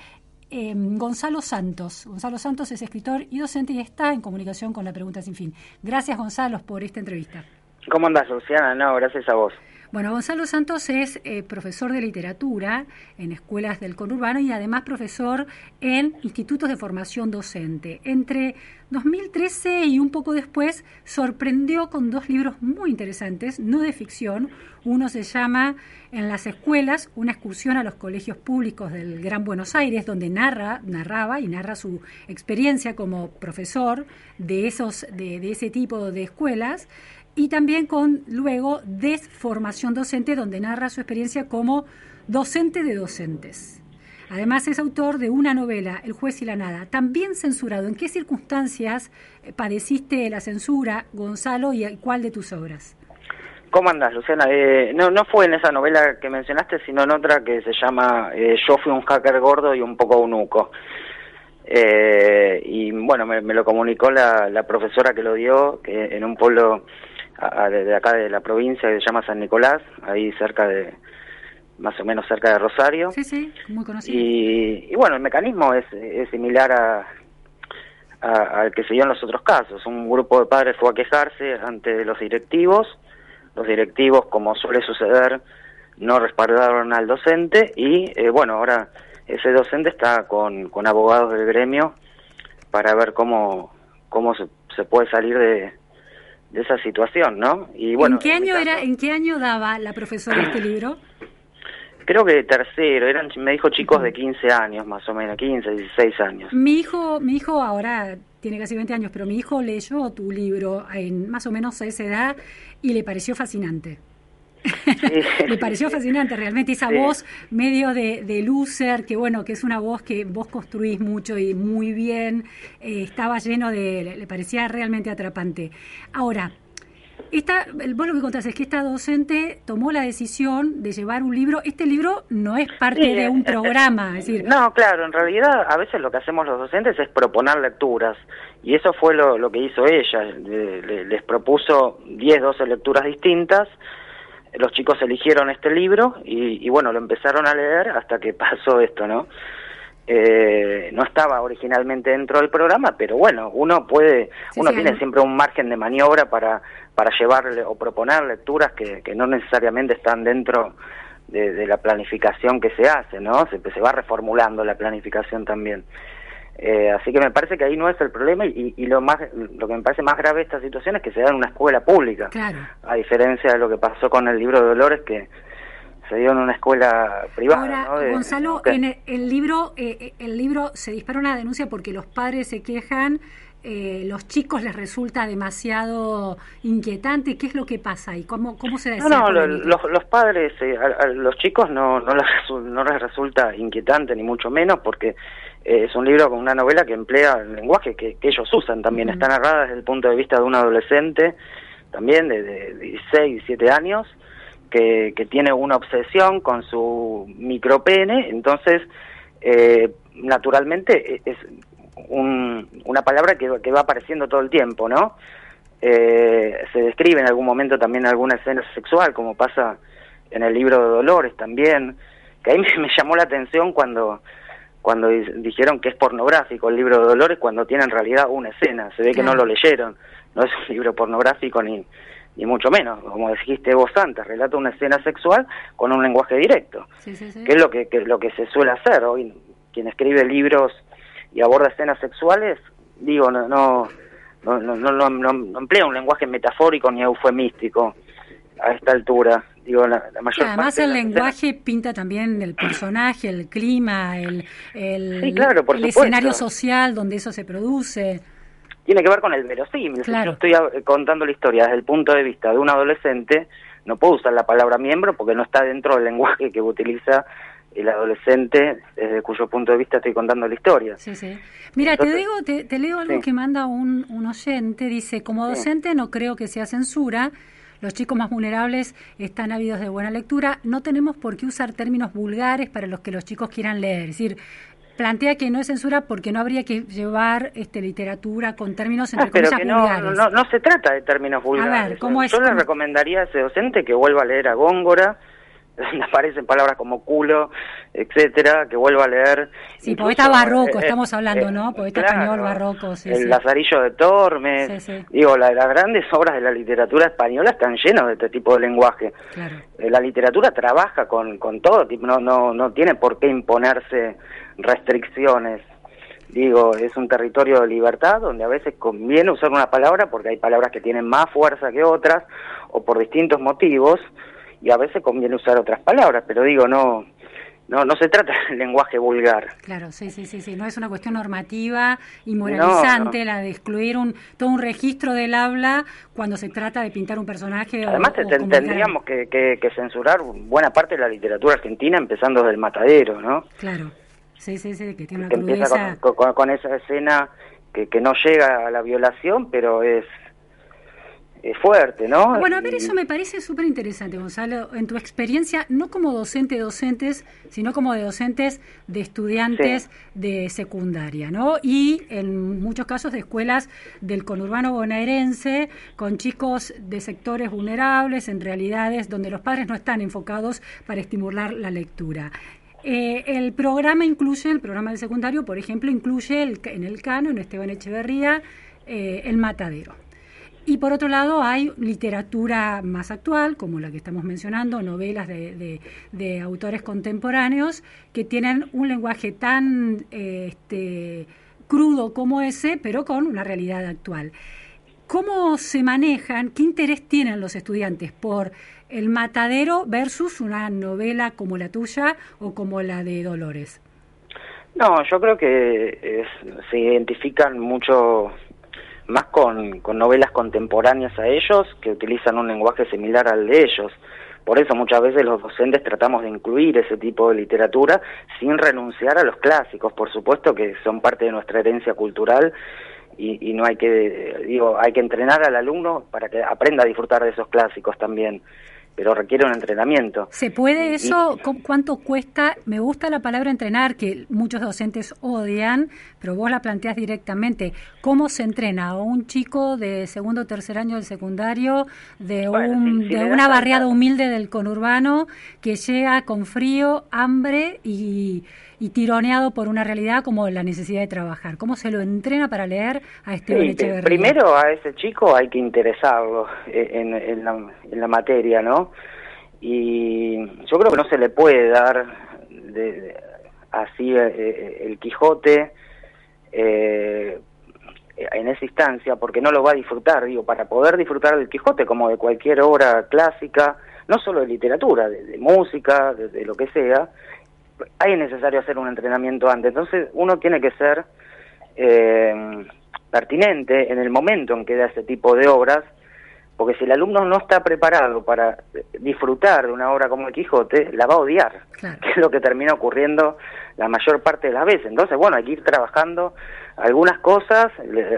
em, Gonzalo Santos. Gonzalo Santos es escritor y docente y está en comunicación con la pregunta sin fin. Gracias, Gonzalo, por esta entrevista. ¿Cómo andas, Luciana? No, gracias a vos. Bueno, Gonzalo Santos es eh, profesor de literatura en escuelas del conurbano y además profesor en institutos de formación docente. Entre 2013 y un poco después sorprendió con dos libros muy interesantes, no de ficción. Uno se llama En las escuelas, una excursión a los colegios públicos del Gran Buenos Aires, donde narra, narraba y narra su experiencia como profesor de, esos, de, de ese tipo de escuelas y también con luego Desformación Docente, donde narra su experiencia como docente de docentes. Además es autor de una novela, El juez y la nada, también censurado. ¿En qué circunstancias eh, padeciste la censura, Gonzalo, y cuál de tus obras? ¿Cómo andas, Luciana? Eh, no, no fue en esa novela que mencionaste, sino en otra que se llama eh, Yo fui un hacker gordo y un poco eunuco. Eh, y bueno, me, lo comunicó la, la, profesora que lo dio, que en un pueblo a, a, de acá de la provincia que se llama San Nicolás, ahí cerca de, más o menos cerca de Rosario. Sí, sí, muy conocido. Y, y bueno, el mecanismo es, es similar a, al que se dio en los otros casos. Un grupo de padres fue a quejarse ante los directivos. Los directivos, como suele suceder, no respaldaron al docente y eh, bueno, ahora ese docente está con, con abogados del gremio para ver cómo, cómo se, se puede salir de, de esa situación, ¿no? Y bueno, ¿En qué año en era, en qué año daba la profesora este <clears throat> libro? Creo que tercero, eran me dijo chicos de 15 años más o menos, 15, 16 años. Mi hijo, mi hijo ahora tiene casi 20 años, pero mi hijo leyó tu libro en más o menos a esa edad y le pareció fascinante. <laughs> me pareció fascinante realmente esa voz medio de, de loser, que bueno, que es una voz que vos construís mucho y muy bien, eh, estaba lleno de, le parecía realmente atrapante. Ahora, esta, vos lo que contás es que esta docente tomó la decisión de llevar un libro. Este libro no es parte de un programa, es decir... No, claro, en realidad a veces lo que hacemos los docentes es proponer lecturas. Y eso fue lo, lo que hizo ella. les propuso 10, 12 lecturas distintas los chicos eligieron este libro y, y, bueno, lo empezaron a leer hasta que <laughs> pasó esto, ¿no? Eh, no estaba originalmente dentro del programa, pero bueno, uno puede, sí, uno sí, tiene siempre un margen de maniobra para, para llevarle o proponer lecturas que, que no necesariamente están dentro de, de, la planificación que se hace, ¿no? Se, se va reformulando la planificación también. Eh, así que me parece que ahí no es el problema y, y, lo más lo que me parece más grave de esta situación es que se da en una escuela pública. Claro. a diferencia de lo que pasó con el libro de Dolores que se dio en una escuela privada ahora ¿no? de, Gonzalo en el, el libro eh, el libro se dispara una denuncia porque los padres se quejan eh, los chicos les resulta demasiado inquietante. Qué es lo que pasa y cómo cómo se da no no lo, los, los padres eh, a, a los chicos no no les, no les resulta inquietante ni mucho menos porque es un libro con una novela que emplea el lenguaje que, que ellos usan también. Uh -huh. Está narrada desde el punto de vista de un adolescente, también de, de 16, 17 años, que, que tiene una obsesión con su micropene. Entonces, eh, naturalmente, e, es un, una palabra que, que, va apareciendo todo el tiempo, ¿no? Eh, se describe en algún momento también alguna escena sexual, como pasa en el libro de Dolores también, que ahí me, <laughs> me llamó la atención cuando cuando dijeron que es pornográfico el libro de Dolores cuando tiene en realidad una escena, se ve que no lo leyeron, no es un libro pornográfico ni, ni mucho menos, como dijiste vos antes, relata una escena sexual con un lenguaje directo, sí, sí, sí. que es lo que, que, lo que se suele hacer hoy, quien escribe libros y aborda escenas sexuales, digo, no, no, no, no, no, no, no emplea un lenguaje metafórico ni eufemístico a esta altura. Digo, la, la mayor además el lenguaje escena... pinta también el personaje, el clima, el, el, sí, claro, el escenario social donde eso se produce. Tiene que ver con el verosímil. Claro. Si yo estoy contando la historia desde el punto de vista de un adolescente, no puedo usar la palabra miembro porque no está dentro del lenguaje que utiliza el adolescente desde cuyo punto de vista estoy contando la historia. Sí, sí. Mira, Entonces, te digo, te, te leo algo sí. que manda un, un oyente, dice, como docente sí. no creo que sea censura, los chicos más vulnerables están ávidos de buena lectura. No tenemos por qué usar términos vulgares para los que los chicos quieran leer. Es decir, plantea que no es censura porque no habría que llevar este, literatura con términos entre ah, pero comillas que no, vulgares. No, no se trata de términos vulgares. A ver, ¿cómo es? Yo le recomendaría a ese docente que vuelva a leer a Góngora, <laughs> aparecen palabras como culo, etcétera, que vuelva a leer. Sí, incluso, poeta barroco, eh, estamos hablando, eh, ¿no? Poeta claro, español barroco, sí, El sí. Lazarillo de Tormes, sí, sí. digo, la, las grandes obras de la literatura española están llenas de este tipo de lenguaje. Claro. Eh, la literatura trabaja con, con todo, no, no, no tiene por qué imponerse restricciones. Digo, es un territorio de libertad donde a veces conviene usar una palabra porque hay palabras que tienen más fuerza que otras o por distintos motivos y a veces conviene usar otras palabras, pero digo, no no no se trata del lenguaje vulgar. Claro, sí, sí, sí, sí, no es una cuestión normativa y moralizante no, no. la de excluir un todo un registro del habla cuando se trata de pintar un personaje. Además, o, te, o tendríamos que, que, que, censurar buena parte de la literatura argentina, empezando desde el matadero, ¿no? Claro. Sí, sí, sí, que tiene una que empieza con, con, con, esa escena que, que no llega a la violación, pero es fuerte, ¿no? Bueno, a ver, eso me parece súper interesante, Gonzalo, en tu experiencia, no como docente de docentes, sino como de docentes de estudiantes de secundaria, ¿no? Y en muchos casos de escuelas del conurbano bonaerense, con chicos de sectores vulnerables, en realidades donde los padres no están enfocados para estimular la lectura. Eh, el programa incluye, el programa del secundario, por ejemplo, incluye el, en el cano, en Esteban Echeverría, eh, el matadero. Y por otro lado hay literatura más actual, como la que estamos mencionando, novelas de, autores contemporáneos que tienen un lenguaje tan este, crudo como ese, pero con una realidad actual. ¿Cómo se manejan, qué interés tienen los estudiantes por el matadero versus una novela como la tuya o como la de Dolores? No, yo creo que se identifican mucho más con, con novelas contemporáneas a ellos que utilizan un lenguaje similar al de ellos. Por eso muchas veces los docentes tratamos de incluir ese tipo de literatura sin renunciar a los clásicos, por supuesto que son parte de nuestra herencia cultural y, y no hay que, digo, hay que entrenar al alumno para que aprenda a disfrutar de esos clásicos también pero requiere un entrenamiento. ¿Se puede eso? ¿Cuánto cuesta? Me gusta la palabra entrenar, que muchos docentes odian, pero vos la planteas directamente. ¿Cómo se entrena a un chico de segundo o tercer año del secundario, de, un, de una barriada humilde del conurbano, que llega con frío, hambre y y tironeado por una realidad como la necesidad de trabajar. ¿Cómo se lo entrena para leer a este Echeverría? Primero a ese chico hay que interesarlo eh, en, en, la, en la materia, ¿no? Y yo creo que no se le puede dar de, así eh, eh, el Quijote eh, en esa instancia porque no lo va a disfrutar, digo, para poder disfrutar del Quijote como de cualquier obra clásica, no solo de literatura, de, música, de, lo que sea, hay necesario hacer un entrenamiento antes. Entonces uno tiene que ser eh, pertinente en el momento en que da ese tipo de obras, porque si el alumno no está preparado para disfrutar de una obra como el Quijote, la va a odiar, que es lo que termina ocurriendo la mayor parte de las veces. Entonces, bueno, hay que ir trabajando algunas cosas,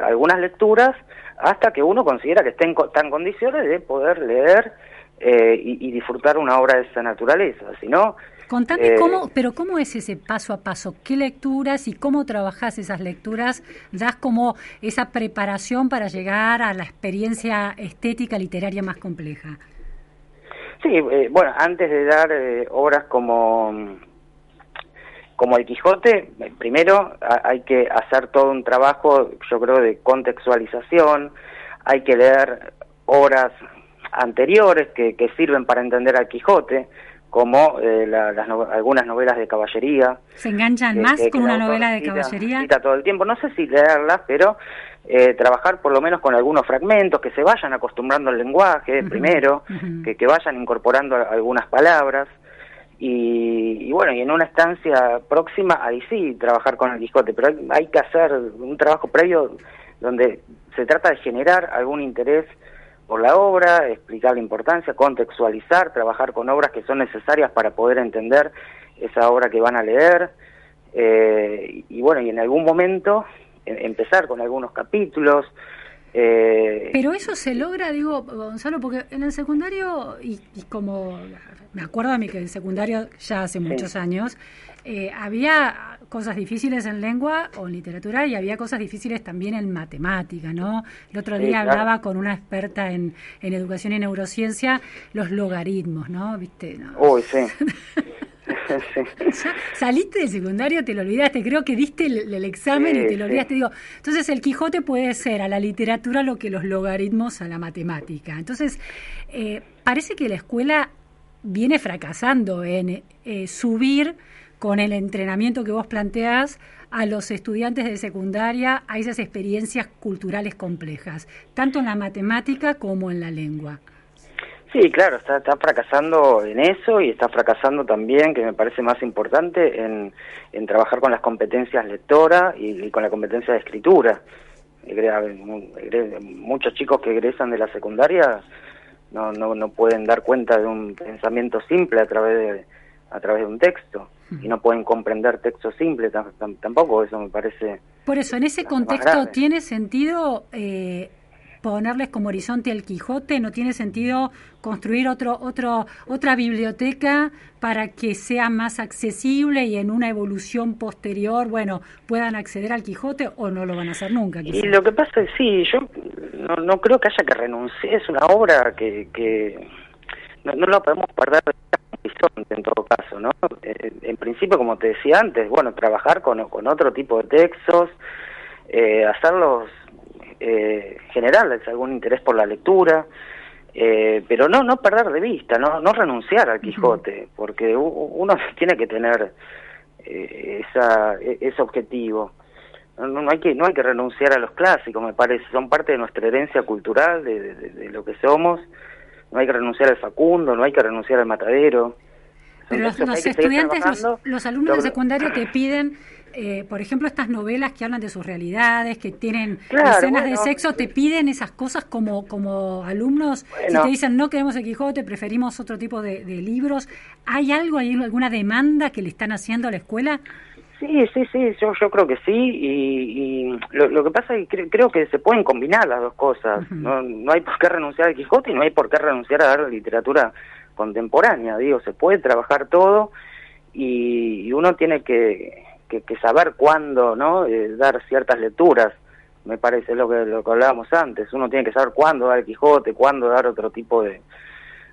algunas lecturas, hasta que uno considera que esté en, está en condiciones de poder leer eh, y, y, disfrutar una obra de esa naturaleza. Si no, Contame eh, cómo, pero cómo es ese paso a paso, qué lecturas y cómo trabajas esas lecturas, das como esa preparación para llegar a la experiencia estética literaria más compleja. Sí, eh, bueno, antes de dar eh, obras como como el Quijote, primero hay que hacer todo un trabajo, yo creo, de contextualización, hay que leer obras anteriores que, que sirven para entender al Quijote, como eh, las algunas novelas de caballería. ¿Se enganchan más con una novela de caballería? Cita todo el tiempo, no sé si leerlas, pero eh, trabajar por lo menos con algunos fragmentos, que se vayan acostumbrando al lenguaje primero, que, que vayan incorporando algunas palabras. Y, bueno, y en una estancia próxima, ahí sí, trabajar con el Quijote, pero hay que hacer un trabajo previo donde se trata de generar algún interés por la obra, explicar la importancia, contextualizar, trabajar con obras que son necesarias para poder entender esa obra que van a leer. Eh, y bueno, y en algún momento em, empezar con algunos capítulos. Eh, Pero eso se logra, digo, Gonzalo, porque en el secundario, y, como me acuerdo a mí que en el secundario ya hace muchos años, eh, había cosas difíciles en lengua o en literatura y había cosas difíciles también en matemática, ¿no? El otro día hablaba con una experta en, en, educación y neurociencia los logaritmos, ¿no? ¿Viste? Uy, sí. <laughs> <laughs> saliste del secundario, te lo olvidaste, creo que diste el, examen y te lo olvidaste. Digo, entonces el Quijote puede ser a la literatura lo que los logaritmos a la matemática. Entonces, eh, parece que la escuela viene fracasando en eh, subir con el entrenamiento que vos planteás a los estudiantes de secundaria a esas experiencias culturales complejas, tanto en la matemática como en la lengua. Sí, claro, está, fracasando en eso y está fracasando también, que me parece más importante, en, trabajar con las competencias lectora y, con la competencia de escritura. Muchos chicos que egresan de la secundaria no, no, no pueden dar cuenta de un pensamiento simple a través de, a través de un texto y no pueden comprender texto simple tampoco, eso me parece... Por eso, en ese contexto tiene sentido eh, ponerles como horizonte al Quijote, no tiene sentido construir otro, otro, otra biblioteca para que sea más accesible y en una evolución posterior, bueno, puedan acceder al Quijote o no lo van a hacer nunca. Y lo que pasa es, sí, yo no, no creo que haya que renunciar, es una obra que, que no, no la podemos perder horizonte en todo caso, ¿no? Eh, en principio, como te decía antes, bueno, trabajar con, con otro tipo de textos, eh, hacerlos eh, generarles algún interés por la lectura, eh, pero no no perder de vista, no no renunciar al Quijote, porque uno <laughs> tiene que tener eh, esa e, ese objetivo. No, no, hay que no hay que renunciar a los clásicos, me parece, son parte de nuestra herencia cultural, de, de lo que somos no hay que renunciar al Facundo, no hay que renunciar al Matadero. Pero los, estudiantes, los, alumnos de secundario te <coughs> piden, eh, por ejemplo, estas novelas que hablan de sus realidades, que tienen escenas de sexo, te piden esas cosas como, como alumnos. Si te dicen no queremos el Quijote, preferimos otro tipo de, de libros, ¿hay algo, hay alguna demanda que le están haciendo a la escuela? Sí, sí, sí, yo, yo creo que sí, y, lo, que pasa es que creo que se pueden combinar las dos cosas, no, no hay por qué renunciar al Quijote y no hay por qué renunciar a dar literatura contemporánea, digo, se puede trabajar todo y, uno tiene que, que, saber cuándo, ¿no?, eh, dar ciertas lecturas, me parece lo que, lo que hablábamos antes, uno tiene que saber cuándo dar el Quijote, cuándo dar otro tipo de,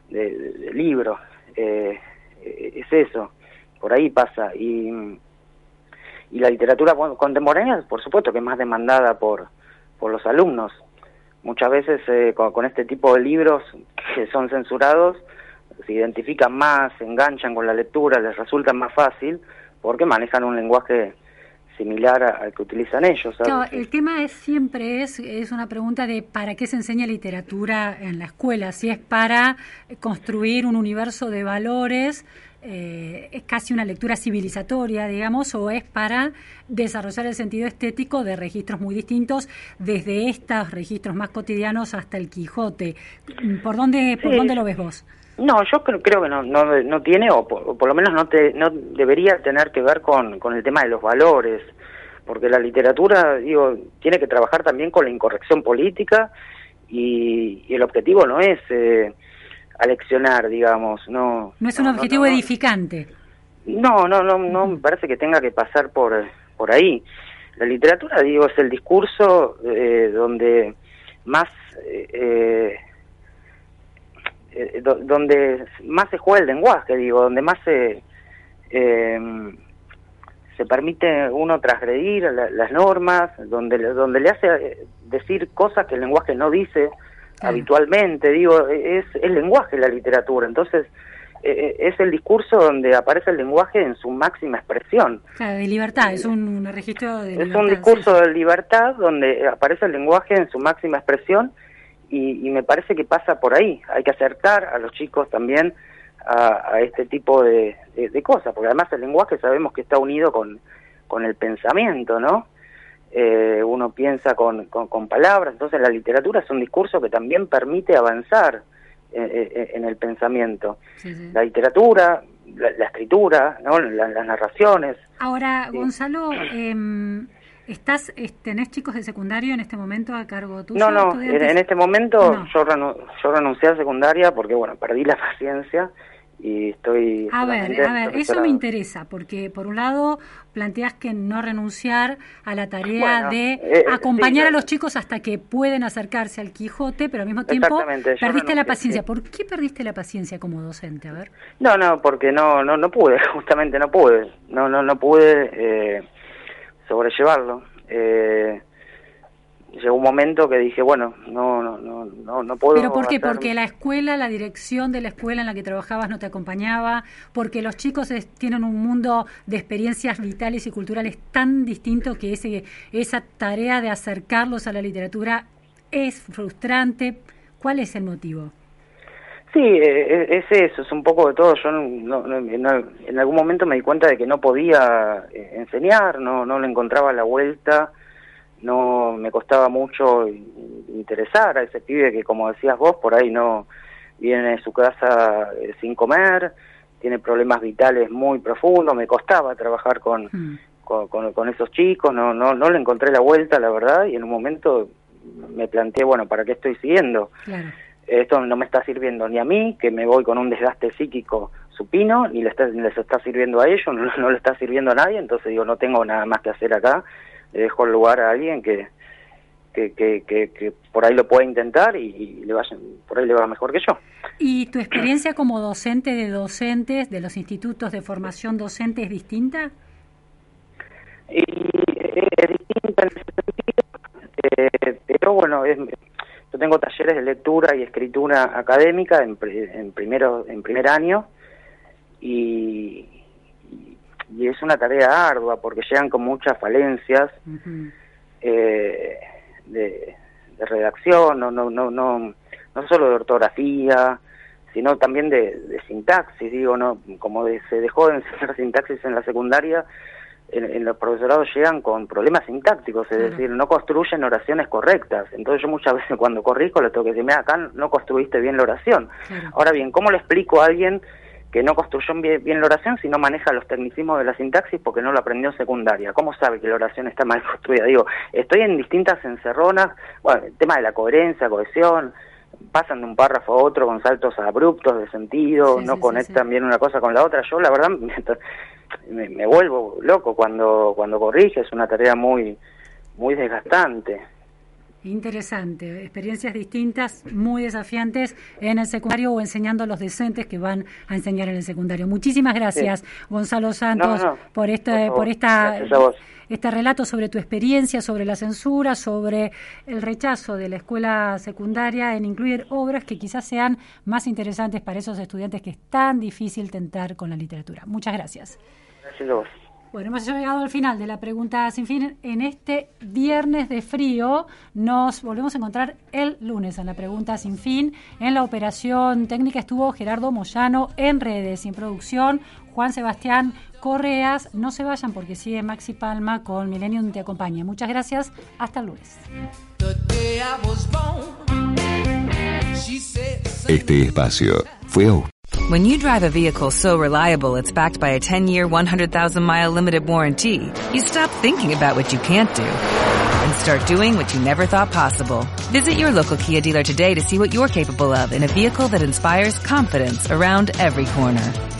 de, libro, eh, es eso, por ahí pasa, y y la literatura contemporánea, por supuesto, que es más demandada por, por los alumnos. Muchas veces eh, con, este tipo de libros que son censurados, se identifican más, se enganchan con la lectura, les resulta más fácil porque manejan un lenguaje similar al que utilizan ellos. el tema es siempre es, es una pregunta de para qué se enseña literatura en la escuela, si es para construir un universo de valores eh, es casi una lectura civilizatoria, digamos, o es para desarrollar el sentido estético de registros muy distintos, desde estos registros más cotidianos hasta el Quijote. ¿Por dónde, por dónde lo ves vos? No, yo creo, creo que no, no, no tiene, o por, lo menos no, te, no debería tener que ver con, con el tema de los valores, porque la literatura, digo, tiene que trabajar también con la incorrección política y, el objetivo no es... Eh, aleccionar, digamos, no. No es un objetivo edificante. No, no, no, no me parece que tenga que pasar por por ahí. La literatura, digo, es el discurso eh, donde más eh, eh, donde más se juega el lenguaje, digo, donde más se se permite uno transgredir las normas, donde donde le hace decir cosas que el lenguaje no dice habitualmente, digo, es el lenguaje la literatura, entonces eh, eh, es el discurso donde aparece el lenguaje en su máxima expresión. Claro, de libertad, es un registro de Es un discurso de libertad donde aparece el lenguaje en su máxima expresión y, me parece que pasa por ahí, hay que acercar a los chicos también a, este tipo de, de, cosas, porque además el lenguaje sabemos que está unido con, con el pensamiento, ¿no? eh, uno piensa con, con, palabras, entonces la literatura es un discurso que también permite avanzar eh, eh, en el pensamiento. La literatura, la, escritura, ¿no? las narraciones. Ahora, Gonzalo, eh, ¿estás, ¿tenés chicos de secundario en este momento a cargo tuyo? No, no, en este momento yo, yo renuncié a secundaria porque, bueno, perdí la <laughs> paciencia y estoy... A ver, a ver, eso me interesa, porque por un lado planteas que no renunciar a la tarea de eh, acompañar a los chicos hasta que pueden acercarse al Quijote, pero al mismo tiempo perdiste la paciencia. ¿Por qué perdiste la paciencia como docente? A ver. No, no, porque no, no, no pude, <laughs> justamente no pude, no, no, no pude eh, sobrellevarlo. Eh, llegó un momento que dije, bueno, no, no, no, no, no puedo. ¿Pero por qué? Porque la escuela, la dirección de la escuela en la que trabajabas no te acompañaba, porque los chicos tienen un mundo de experiencias vitales y culturales tan distinto que ese, esa tarea de acercarlos a la literatura es frustrante. ¿Cuál es el motivo? Sí, eh, es eso, es un poco de todo. Yo en algún momento me di cuenta de que no podía eh, enseñar, no, no le encontraba la vuelta no me costaba mucho interesar a ese pibe que como decías vos por ahí no viene de su casa eh, sin comer tiene problemas vitales muy profundos me costaba trabajar mm. con, con, con, esos chicos no no no le encontré la vuelta la verdad y en un momento me planteé, bueno, ¿para qué estoy siguiendo? Esto no me está sirviendo ni a mí, que me voy con un desgaste psíquico supino, ni, les está sirviendo a ellos, <laughs> no, le está sirviendo a nadie, entonces digo, no tengo nada más que hacer acá, le dejo el lugar a alguien que, que, que, que, por ahí lo pueda intentar y, le vaya, por ahí le va mejor que yo. ¿Y tu experiencia como docente de docentes de los institutos de formación docente es distinta? Y, es distinta en ese sentido, eh, pero bueno, yo tengo talleres de lectura y escritura académica en, en, primero, en primer año y, y, es una tarea ardua porque llegan con muchas falencias eh, de, de, redacción, no, no, no, no, no solo de ortografía, sino también de, sintaxis, digo, no como se dejó de enseñar <laughs> sintaxis en la secundaria, en, los profesorados llegan con problemas sintácticos, es decir, no construyen oraciones correctas. Entonces yo muchas <laughs> veces cuando corrijo le tengo que decir, mira, acá no construiste bien la oración. Ahora bien, ¿cómo le explico a alguien que no construyó bien, la oración si no maneja los tecnicismos de la sintaxis porque no lo aprendió en secundaria. ¿Cómo sabe que la oración está mal <laughs> construida? Digo, estoy en distintas encerronas, bueno, el tema de la coherencia, cohesión, pasan de un párrafo a otro con saltos abruptos de sentido, no conectan bien una cosa con la otra. Yo la verdad <laughs> me, me, vuelvo loco cuando cuando corrige, es una tarea muy muy desgastante. Interesante, experiencias distintas, muy desafiantes en el secundario o enseñando a los docentes que van a enseñar en el secundario. Muchísimas gracias, Gonzalo Santos, por este, por esta, este relato sobre tu experiencia, sobre la censura, sobre el rechazo de la escuela secundaria en incluir obras que quizás sean más interesantes para esos estudiantes que es tan difícil tentar con la literatura. Muchas gracias. Gracias a vos. Bueno, hemos llegado al final de la pregunta sin fin. En este viernes de frío nos volvemos a encontrar el lunes en la pregunta sin fin. En la operación técnica estuvo Gerardo Moyano en redes y en producción Juan Sebastián Correas. No se vayan porque sigue Maxi Palma con Millennium Te Acompaña. Muchas gracias. Hasta el lunes. Este espacio fue When you drive a vehicle so reliable it's backed by a 10-year, 100,000-mile limited warranty, you stop thinking about what you can't do and start doing what you never thought possible. Visit your local Kia dealer today to see what you're capable of in a vehicle that inspires confidence around every corner.